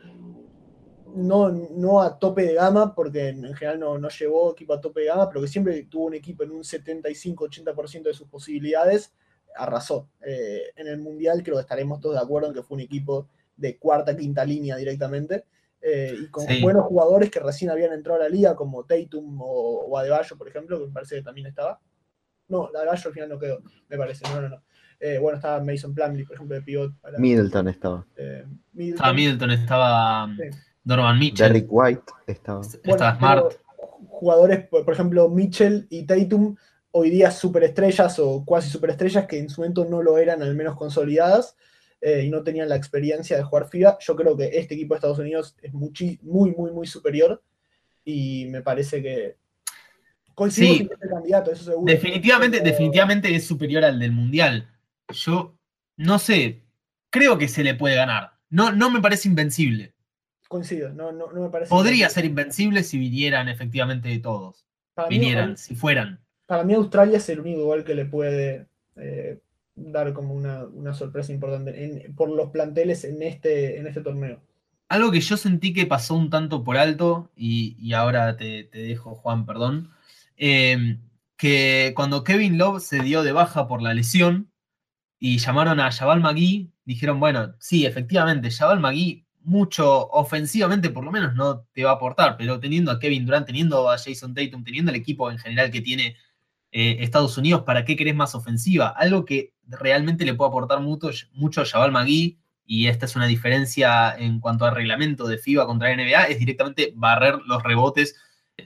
no, no a tope de gama, porque en, general no, no, llevó equipo a tope de gama, pero que siempre tuvo un equipo en un 75-80% de sus posibilidades, arrasó. Eh, en el Mundial creo que estaremos todos de acuerdo en que fue un equipo de cuarta, quinta línea directamente, eh, y con buenos jugadores que recién habían entrado a la liga, como Tatum o, o Adebayo, por ejemplo, que me parece que también estaba. No, Adebayo al final no quedó, me parece, no, no, no. Eh, bueno, estaba Mason Plumlee, por ejemplo, de pivot. Middleton estaba. Eh, Middleton. Estaba Middleton, estaba um, Donovan Mitchell. Derrick White estaba. estaba Smart. Jugadores, por, ejemplo, Mitchell y Tatum, hoy día superestrellas o cuasi superestrellas que en su momento no lo eran, al menos consolidadas. Eh, y no tenían la experiencia de jugar FIBA. Yo creo que este equipo de Estados Unidos es muy, muy, muy, muy superior y me parece que coincido sí, este candidato, eso seguro. Definitivamente, definitivamente es superior al del Mundial yo no sé, creo que se le puede ganar. No, no me parece invencible. Coincido, no, no, me parece. Podría ser invencible si vinieran efectivamente todos. vinieran, si fueran. Para mí Australia es el único igual que le puede eh, dar como una, sorpresa importante por los planteles en este, en este torneo. Algo que yo sentí que pasó un tanto por alto, y, ahora te, dejo, Juan, perdón, eh, que cuando Kevin Love se dio de baja por la lesión, y llamaron a Jabal Magui, dijeron, bueno, sí, efectivamente, Jabal Magui mucho ofensivamente por lo menos no te va a aportar, pero teniendo a Kevin Durant, teniendo a Jason Tatum, teniendo el equipo en general que tiene eh, Estados Unidos, ¿para qué querés más ofensiva? Algo que realmente le puede aportar mucho, mucho a Jabal Magui, y esta es una diferencia en cuanto al reglamento de FIBA contra NBA, es directamente barrer los rebotes,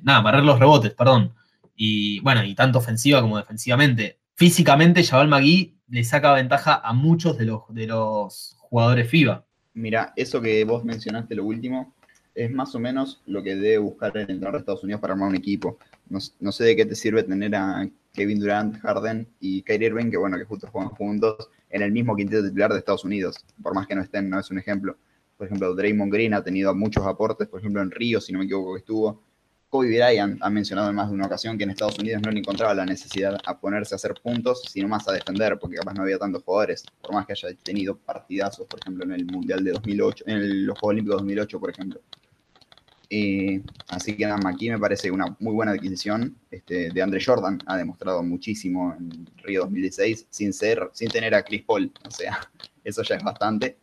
nada, barrer los rebotes, perdón. Y bueno, y tanto ofensiva como defensivamente. Físicamente, Jabal Magui le saca ventaja a muchos de los, de los jugadores FIBA. Mira, eso que vos mencionaste, lo último, es más o menos lo que debe buscar el entrenador de Estados Unidos para armar un equipo. No, sé de qué te sirve tener a Kevin Durant, Harden y Kyrie Irving, que bueno, que justo juegan juntos en el mismo quinteto titular de Estados Unidos, por más que no estén, no es un ejemplo. Por ejemplo, Draymond Green ha tenido muchos aportes, por ejemplo, en Río, si no me equivoco que estuvo. Kobe Bryant ha mencionado en más de una ocasión que en Estados Unidos no le encontraba la necesidad a ponerse a hacer puntos, sino más a defender, porque capaz no había tantos jugadores, por más que haya tenido partidazos, por ejemplo, en el Mundial de 2008, en los Juegos Olímpicos de 2008, por ejemplo. Eh, así que nada, aquí me parece una muy buena adquisición. Este, de Andre Jordan ha demostrado muchísimo en Río 2016 sin, ser, sin tener a Chris Paul. O sea, eso ya es bastante.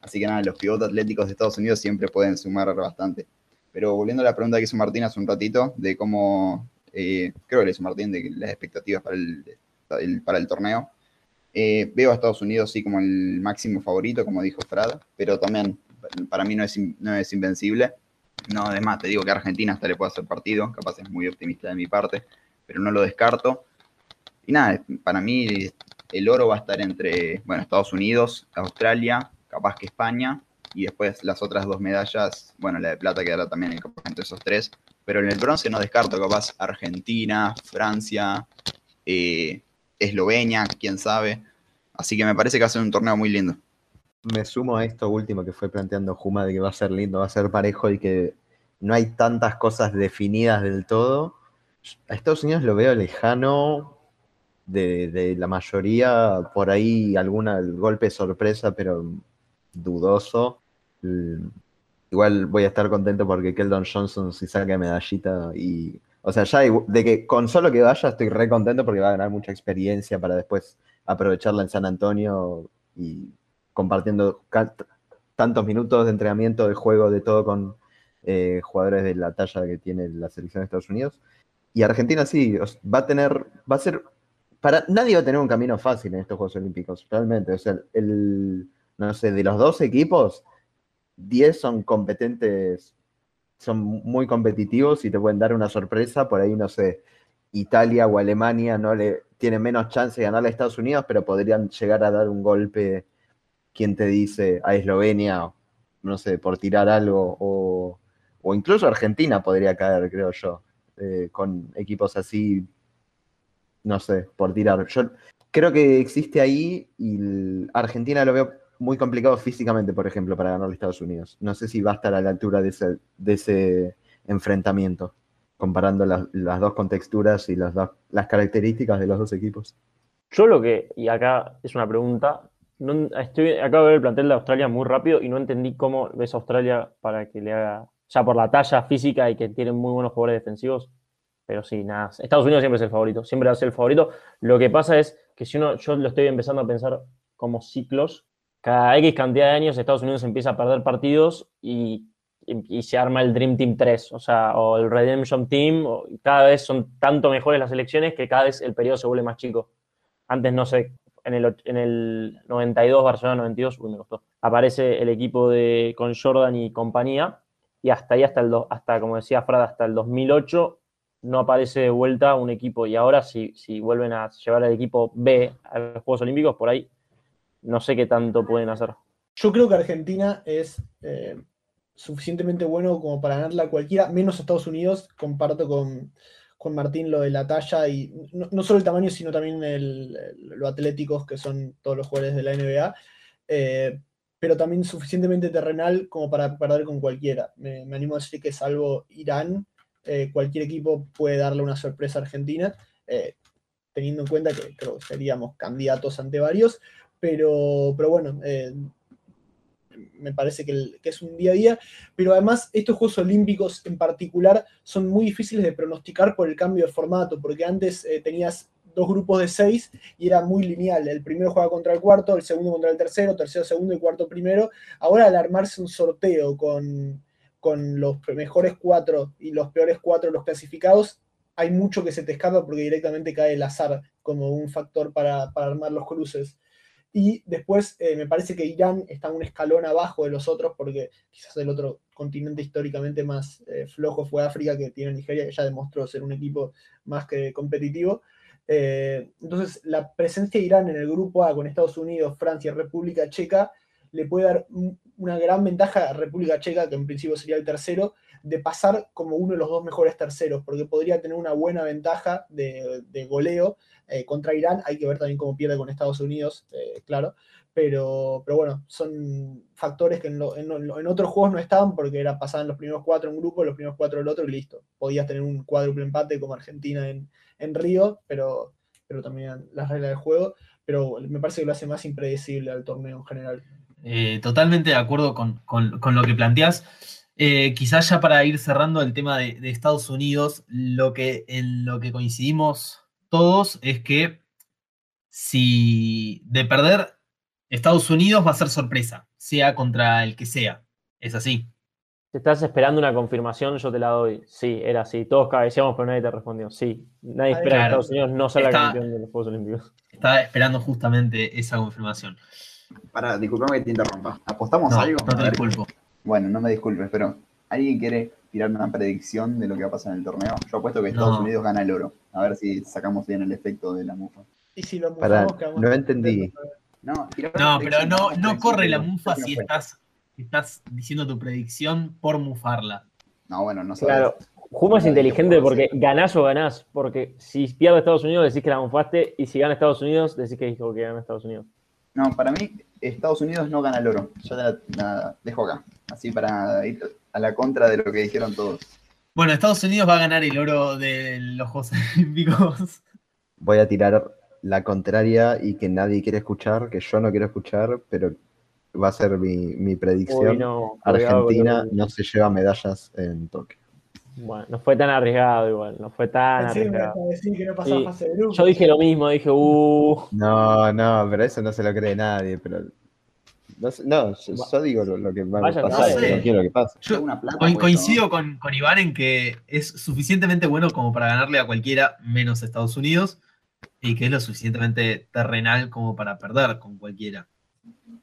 Así que nada, los pivotes atléticos de Estados Unidos siempre pueden sumar bastante. Pero volviendo a la pregunta que hizo Martín hace un ratito, de cómo, eh, creo que le hizo Martín, de las expectativas para el, para el torneo. Eh, veo a Estados Unidos sí como el máximo favorito, como dijo Frad, pero también para mí no es, no es invencible no, además, te digo que Argentina hasta le puede hacer partido, capaz es muy optimista de mi parte, pero no lo descarto. Y nada, para mí el oro va a estar entre, bueno, Estados Unidos, Australia, capaz que España, y después las otras dos medallas, bueno, la de plata quedará también entre esos tres, pero en el bronce no descarto, capaz Argentina, Francia, eh, Eslovenia, quién sabe. Así que me parece que va a ser un torneo muy lindo me sumo a esto último que fue planteando Juma de que va a ser lindo, va a ser parejo y que no hay tantas cosas definidas del todo. A Estados Unidos lo veo lejano de, la mayoría, por ahí alguna golpe sorpresa, pero dudoso. Igual voy a estar contento porque Keldon Johnson si saca medallita y. O sea, ya de que con solo que vaya estoy re contento porque va a ganar mucha experiencia para después aprovecharla en San Antonio y compartiendo tantos minutos de entrenamiento, de juego, de todo con eh, jugadores de la talla que tiene la selección de Estados Unidos. Y Argentina sí, va a tener, va a ser, para nadie va a tener un camino fácil en estos Juegos Olímpicos, realmente. O sea, el, no sé, de los dos equipos, 10 son competentes, son muy competitivos y te pueden dar una sorpresa, por ahí no sé, Italia o Alemania no le tienen menos chance de ganar a Estados Unidos, pero podrían llegar a dar un golpe quién te dice a Eslovenia, no sé, por tirar algo, o, incluso Argentina podría caer, creo yo, eh, con equipos así, no sé, por tirar. Yo creo que existe ahí y Argentina lo veo muy complicado físicamente, por ejemplo, para ganar a Estados Unidos. No sé si va a estar a la altura de ese, enfrentamiento, comparando las, dos contexturas y las, las características de los dos equipos. Yo lo que, y acá es una pregunta, estoy, acabo de ver el plantel de Australia muy rápido y no entendí cómo ves a Australia para que le haga, ya por la talla física y que tienen muy buenos jugadores defensivos, pero sí, nada, Estados Unidos siempre es el favorito, siempre va a ser el favorito. Lo que pasa es que si uno, yo lo estoy empezando a pensar como ciclos, cada X cantidad de años Estados Unidos empieza a perder partidos y, se arma el Dream Team 3, o sea, o el Redemption Team, cada vez son tanto mejores las elecciones que cada vez el periodo se vuelve más chico. Antes no sé, en el, en el 92, Barcelona 92, uy, me costó. Aparece el equipo de, con Jordan y compañía, y hasta ahí, hasta, el, hasta como decía Frad, hasta el 2008 no aparece de vuelta un equipo. Y ahora, si, si vuelven a llevar al equipo B a los Juegos Olímpicos, por ahí no sé qué tanto pueden hacer. Yo creo que Argentina es eh, suficientemente bueno como para ganarla cualquiera, menos Estados Unidos. Comparto con, con Martín lo de la talla y no, solo el tamaño, sino también lo atléticos que son todos los jugadores de la NBA, eh, pero también suficientemente terrenal como para perder con cualquiera. Me, animo a decir que salvo Irán, eh, cualquier equipo puede darle una sorpresa a Argentina, teniendo en cuenta que creo que seríamos candidatos ante varios, pero, pero bueno, me parece que, es un día a día, pero además estos Juegos Olímpicos en particular son muy difíciles de pronosticar por el cambio de formato, porque antes eh, tenías dos grupos de seis y era muy lineal. El primero jugaba contra el cuarto, el segundo contra el tercero, tercero segundo y cuarto primero. Ahora al armarse un sorteo con, con los mejores cuatro y los peores cuatro los clasificados, hay mucho que se te escapa porque directamente cae el azar como un factor para, para armar los cruces. Y después eh, me parece que Irán está un escalón abajo de los otros, porque quizás el otro continente históricamente más eh, flojo fue África, que tiene Nigeria, que ya demostró ser un equipo más que competitivo. Eh, entonces, la presencia de Irán en el grupo A con Estados Unidos, Francia República Checa le puede dar un- una gran ventaja a República Checa, que en principio sería el tercero, de pasar como uno de los dos mejores terceros, porque podría tener una buena ventaja de, de goleo eh, contra Irán. Hay que ver también cómo pierde con Estados Unidos, eh, claro. Pero, pero bueno, son factores que en, en otros juegos no estaban porque era pasaban los primeros cuatro en un grupo, los primeros cuatro el otro y listo. Podías tener un cuádruple empate como Argentina en, en Río, pero, pero también las reglas del juego. Pero me parece que lo hace más impredecible al torneo en general. Eh, totalmente de acuerdo con, con- con lo que planteas. Eh, quizás ya para ir cerrando el tema de, de Estados Unidos, lo que, en lo que coincidimos todos es que si de perder Estados Unidos va a ser sorpresa, sea contra el que sea. Es así. Te estás esperando una confirmación, yo te la doy. Sí, era así. Todos cabeceamos, pero nadie te respondió. Sí. Nadie espera Claro. que Estados Unidos no salga Está- campeón de los Juegos Olímpicos. Estaba esperando justamente esa confirmación. Para, disculpame que te interrumpa. ¿Apostamos No, algo? no A te ver. disculpo. Bueno, no me disculpes, pero ¿alguien quiere tirar una predicción de lo que va a pasar en el torneo? Yo apuesto que Estados No. Unidos gana el oro. A ver si sacamos bien el efecto de la mufa. Y si lo Pará, mufamos, quedamos no entendí. No, pero no, no corre la mufa si estás, estás diciendo tu predicción por mufarla. No, bueno, no sabes. Claro. Juma es inteligente porque ganás o ganás. Porque si pierde Estados Unidos, decís que la mofaste. Y si gana Estados Unidos, decís que dijo que gana Estados Unidos. No, para mí, Estados Unidos no gana el oro. Yo la, la dejo acá. Así para ir a la contra de lo que dijeron todos. Bueno, Estados Unidos va a ganar el oro de los Juegos Olímpicos. Voy a tirar la contraria y que nadie quiere escuchar, que yo no quiero escuchar, pero va a ser mi, mi predicción. Uy, no, Argentina que- no se lleva medallas en Tokio. Bueno, no fue tan arriesgado igual. No fue tan Pensé arriesgado. ibas a decir que no pasaba Sí. fase de grupo. Yo dije lo mismo. Dije, uh. No, no, pero eso no se lo cree nadie, pero... No, sé- no, yo, yo digo lo, lo que va a pasar, no sé. no quiero que pase. Yo Una plata, co- pues, coincido con, con Iván en que es suficientemente bueno como para ganarle a cualquiera menos Estados Unidos y que es lo suficientemente terrenal como para perder con cualquiera.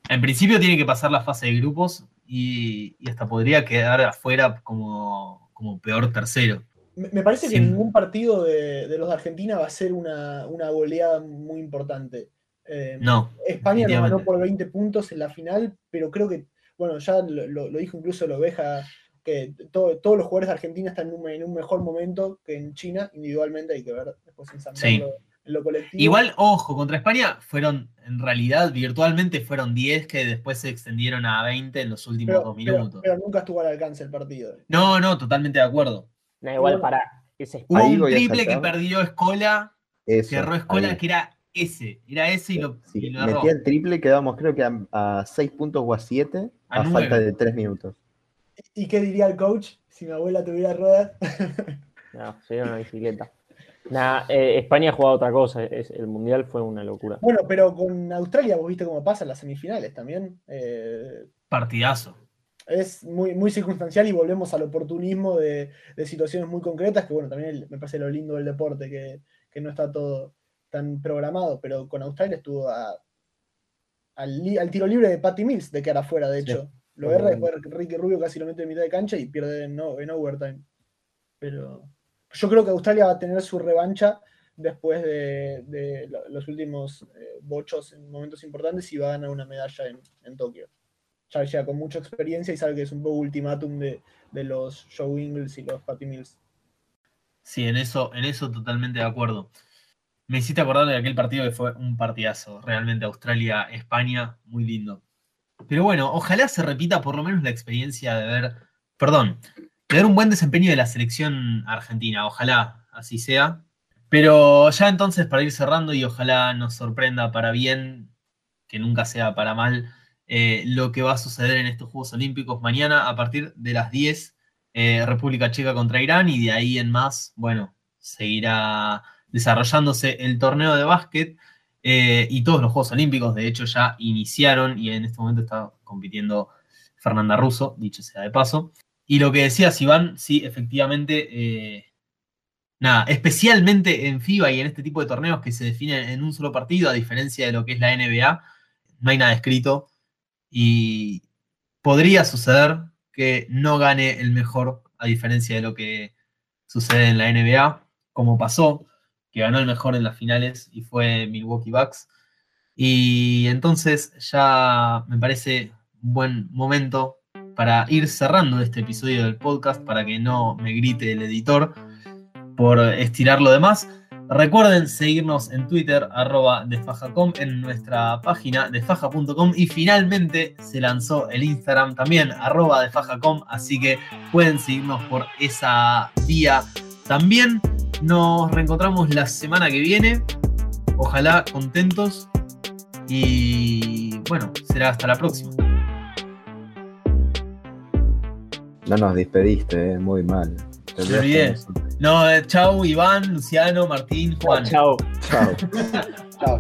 En principio tiene que pasar la fase de grupos y, y hasta podría quedar afuera como, como peor tercero. Me parece que Sí. ningún partido de, de los de Argentina va a ser una, una goleada muy importante. Eh, No, España ganó por 20 puntos en la final, pero creo que, bueno, ya lo, dijo incluso la oveja, que to- todos los jugadores de Argentina están en un, en un mejor momento que en China, individualmente hay que ver después ensamblarlo en lo colectivo. Igual, ojo, contra España fueron, en realidad, virtualmente fueron 10 que después se extendieron a 20 en los últimos pero, dos minutos. pero nunca estuvo al alcance el partido. No, no, totalmente de acuerdo. No, igual para. Ese Hubo Ahí un a triple que perdió Escola, Eso, que erró Escola, ahí. que era ese. Era ese y lo, Si y lo erró. metía el triple, quedábamos creo que a 6 puntos o a 7 A a, falta de 3 minutos. ¿Y qué diría el coach si mi abuela tuviera ruedas? No, sería una bicicleta. Nah, eh, España ha jugado otra cosa. es- el mundial fue una locura. bueno, pero con Australia vos viste cómo pasa en las semifinales también. Eh, Partidazo. es muy, muy circunstancial y volvemos al oportunismo de, de situaciones muy concretas, que bueno, también el- me parece lo lindo del deporte, que, que no está todo tan programado, pero con Australia estuvo a- al, li- al tiro libre de Patty Mills de quedar afuera, de Sí. hecho. Lo erra, después Ricky Rubio casi lo mete en mitad de cancha y pierde en overtime. Pero yo creo que Australia va a tener su revancha después de, de lo- los últimos eh, bochos en momentos importantes y va a ganar una medalla en, en Tokio. Ya llega con mucha experiencia y sabe que es un poco ultimátum de, de los Joe Ingles y los Patty Mills. Sí, en eso, en eso totalmente de acuerdo. Me hiciste acordar de aquel partido que fue un partidazo. Realmente Australia-España, muy lindo. Pero bueno, ojalá se repita por lo menos la experiencia de ver, perdón, de un buen desempeño de la selección argentina. Ojalá así sea. Pero ya entonces, para ir cerrando y ojalá nos sorprenda para bien, que nunca sea para mal, eh, lo que va a suceder en estos Juegos Olímpicos mañana a partir de las 10, eh, República Checa contra Irán y de ahí en más, bueno, seguirá desarrollándose el torneo de básquet eh, y todos los Juegos Olímpicos, de hecho, ya iniciaron y en este momento está compitiendo Fernanda Russo, dicho sea de paso. Y lo que decías, Iván, sí, efectivamente, eh, nada, especialmente en FIBA y en este tipo de torneos que se definen en un solo partido, a diferencia de lo que es la NBA, no hay nada escrito y podría suceder que no gane el mejor, a diferencia de lo que sucede en la NBA, como pasó, que ganó el mejor en las finales y fue Milwaukee Bucks. Y entonces ya me parece un buen momento para ir cerrando este episodio del podcast para que no me grite el editor por estirar lo demás. Recuerden seguirnos en Twitter, arroba desfajacom, en nuestra página desfaja.com y finalmente se lanzó el Instagram también, arroba desfajacom, así que pueden seguirnos por esa vía también. Nos reencontramos la semana que viene, ojalá contentos y bueno, será hasta la próxima. No nos despediste, eh, muy mal. Te Me olvidé. No, eh, chau Iván, Luciano, Martín, Juan. Chao. Chao. Chao.